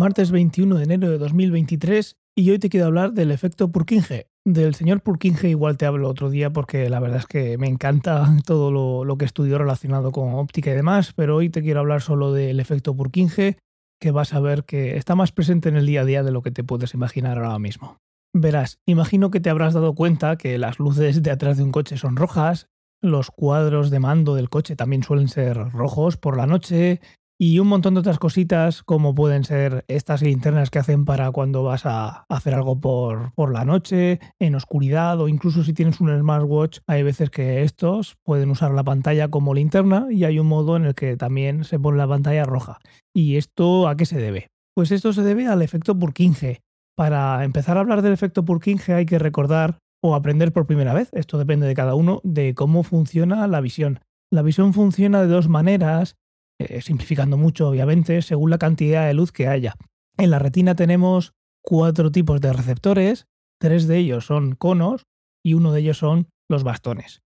martes 21 de enero de 2023 y hoy te quiero hablar del efecto Purkinje. Del señor Purkinje igual te hablo otro día porque la verdad es que me encanta todo lo, que estudio relacionado con óptica y demás, pero hoy te quiero hablar solo del efecto Purkinje que vas a ver que está más presente en el día a día de lo que te puedes imaginar ahora mismo. Verás, imagino que te habrás dado cuenta que las luces de atrás de un coche son rojas, los cuadros de mando del coche también suelen ser rojos por la noche, y un montón de otras cositas como pueden ser estas linternas que hacen para cuando vas a hacer algo por, por la noche, en oscuridad o incluso si tienes un smartwatch, hay veces que estos pueden usar la pantalla como linterna y hay un modo en el que también se pone la pantalla roja. ¿Y esto a qué se debe? Pues esto se debe al efecto Purkinje. Para empezar a hablar del efecto Purkinje hay que recordar o aprender por primera vez, esto depende de cada uno, de cómo funciona la visión. La visión funciona de dos maneras eh, simplificando mucho obviamente, según la cantidad de luz que haya. En la retina tenemos cuatro tipos de receptores, tres de ellos son conos y uno de ellos son los bastones.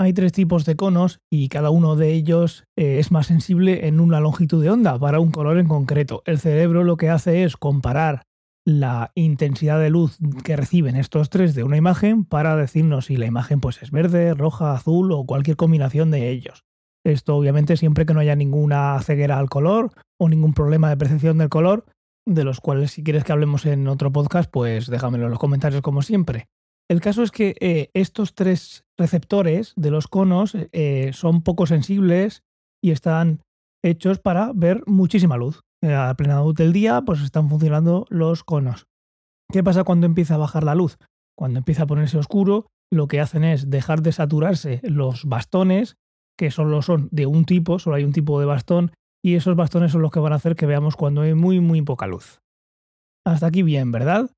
Hay tres tipos de conos y cada uno de ellos eh, es más sensible en una longitud de onda para un color en concreto. El cerebro lo que hace es comparar la intensidad de luz que reciben estos tres de una imagen para decirnos si la imagen pues, es verde, roja, azul o cualquier combinación de ellos. Esto obviamente siempre que no haya ninguna ceguera al color o ningún problema de percepción del color, de los cuales si quieres que hablemos en otro podcast, pues déjamelo en los comentarios como siempre. El caso es que eh, estos tres receptores de los conos eh, son poco sensibles y están hechos para ver muchísima luz. Eh, a plena luz del día, pues están funcionando los conos. ¿Qué pasa cuando empieza a bajar la luz? Cuando empieza a ponerse oscuro, lo que hacen es dejar de saturarse los bastones que solo son de un tipo, solo hay un tipo de bastón, y esos bastones son los que van a hacer que veamos cuando hay muy, muy poca luz. Hasta aquí bien, ¿verdad?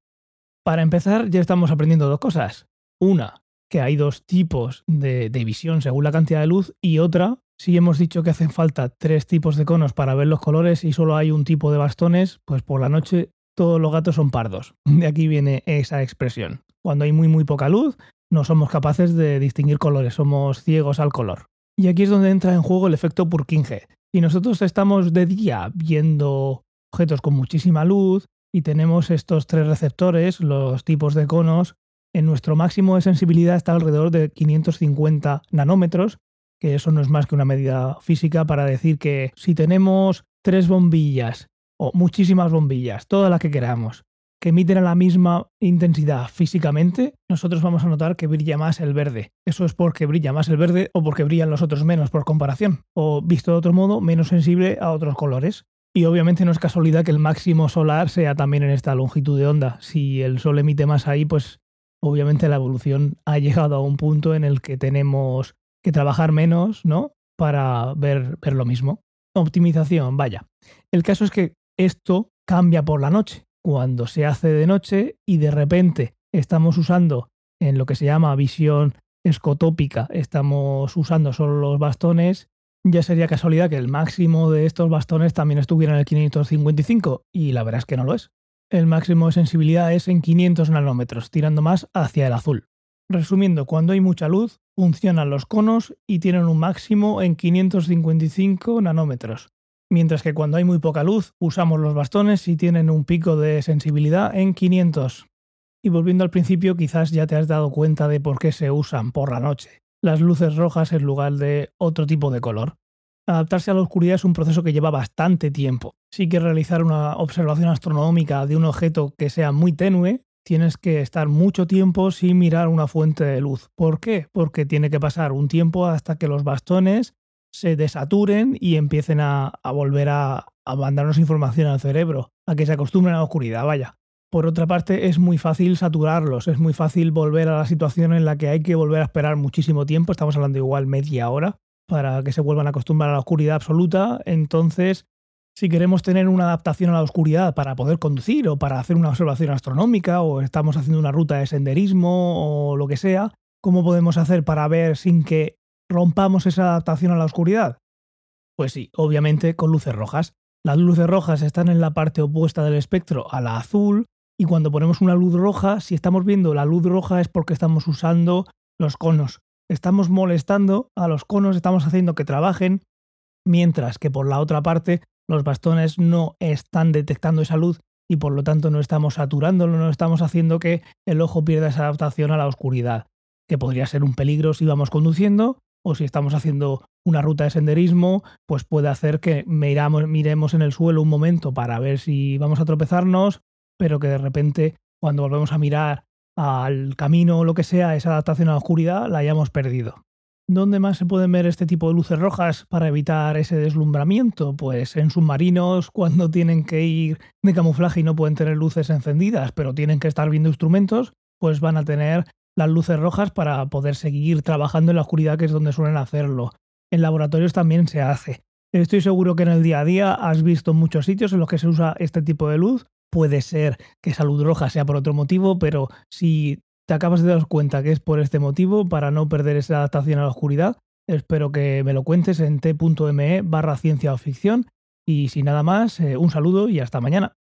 Para empezar, ya estamos aprendiendo dos cosas. Una, que hay dos tipos de, visión según la cantidad de luz, y otra, si hemos dicho que hacen falta tres tipos de conos para ver los colores y solo hay un tipo de bastones, pues por la noche todos los gatos son pardos. De aquí viene esa expresión. Cuando hay muy muy poca luz, no somos capaces de distinguir colores, somos ciegos al color. Y aquí es donde entra en juego el efecto Purkinje. Si nosotros estamos de día viendo objetos con muchísima luz y tenemos estos tres receptores, los tipos de conos, en nuestro máximo de sensibilidad está alrededor de 550 nanómetros, que eso no es más que una medida física para decir que si tenemos tres bombillas o muchísimas bombillas, todas las que queramos, que emiten a la misma intensidad físicamente, nosotros vamos a notar que brilla más el verde. Eso es porque brilla más el verde o porque brillan los otros menos por comparación. O visto de otro modo, menos sensible a otros colores. Y obviamente no es casualidad que el máximo solar sea también en esta longitud de onda. Si el sol emite más ahí, pues obviamente la evolución ha llegado a un punto en el que tenemos que trabajar menos, ¿no? Para ver, ver lo mismo. Optimización, vaya. El caso es que esto cambia por la noche cuando se hace de noche y de repente estamos usando en lo que se llama visión escotópica, estamos usando solo los bastones, ya sería casualidad que el máximo de estos bastones también estuviera en el 555 y la verdad es que no lo es. El máximo de sensibilidad es en 500 nanómetros, tirando más hacia el azul. Resumiendo, cuando hay mucha luz, funcionan los conos y tienen un máximo en 555 nanómetros mientras que cuando hay muy poca luz usamos los bastones y tienen un pico de sensibilidad en 500. Y volviendo al principio, quizás ya te has dado cuenta de por qué se usan por la noche las luces rojas en lugar de otro tipo de color. Adaptarse a la oscuridad es un proceso que lleva bastante tiempo. Si quieres realizar una observación astronómica de un objeto que sea muy tenue, tienes que estar mucho tiempo sin mirar una fuente de luz. ¿Por qué? Porque tiene que pasar un tiempo hasta que los bastones se desaturen y empiecen a, volver a, a, mandarnos información al cerebro, a que se acostumbren a la oscuridad, vaya. Por otra parte, es muy fácil saturarlos, es muy fácil volver a la situación en la que hay que volver a esperar muchísimo tiempo, estamos hablando igual media hora, para que se vuelvan a acostumbrar a la oscuridad absoluta. Entonces, si queremos tener una adaptación a la oscuridad para poder conducir o para hacer una observación astronómica o estamos haciendo una ruta de senderismo o lo que sea, ¿cómo podemos hacer para ver sin que rompamos esa adaptación a la oscuridad? Pues sí, obviamente con luces rojas. Las luces rojas están en la parte opuesta del espectro a la azul y cuando ponemos una luz roja, si estamos viendo la luz roja es porque estamos usando los conos. Estamos molestando a los conos, estamos haciendo que trabajen, mientras que por la otra parte los bastones no están detectando esa luz y por lo tanto no estamos saturándolo, no estamos haciendo que el ojo pierda esa adaptación a la oscuridad, que podría ser un peligro si vamos conduciendo o si estamos haciendo una ruta de senderismo, pues puede hacer que miramos, miremos en el suelo un momento para ver si vamos a tropezarnos, pero que de repente cuando volvemos a mirar al camino o lo que sea, esa adaptación a la oscuridad la hayamos perdido. ¿Dónde más se pueden ver este tipo de luces rojas para evitar ese deslumbramiento? Pues en submarinos cuando tienen que ir de camuflaje y no pueden tener luces encendidas, pero tienen que estar viendo instrumentos, pues van a tener las luces rojas para poder seguir trabajando en la oscuridad, que es donde suelen hacerlo. En laboratorios también se hace. Estoy seguro que en el día a día has visto muchos sitios en los que se usa este tipo de luz. Puede ser que esa luz roja sea por otro motivo, pero si te acabas de dar cuenta que es por este motivo, para no perder esa adaptación a la oscuridad, espero que me lo cuentes en t.me barra ciencia o ficción. Y sin nada más, eh, un saludo y hasta mañana.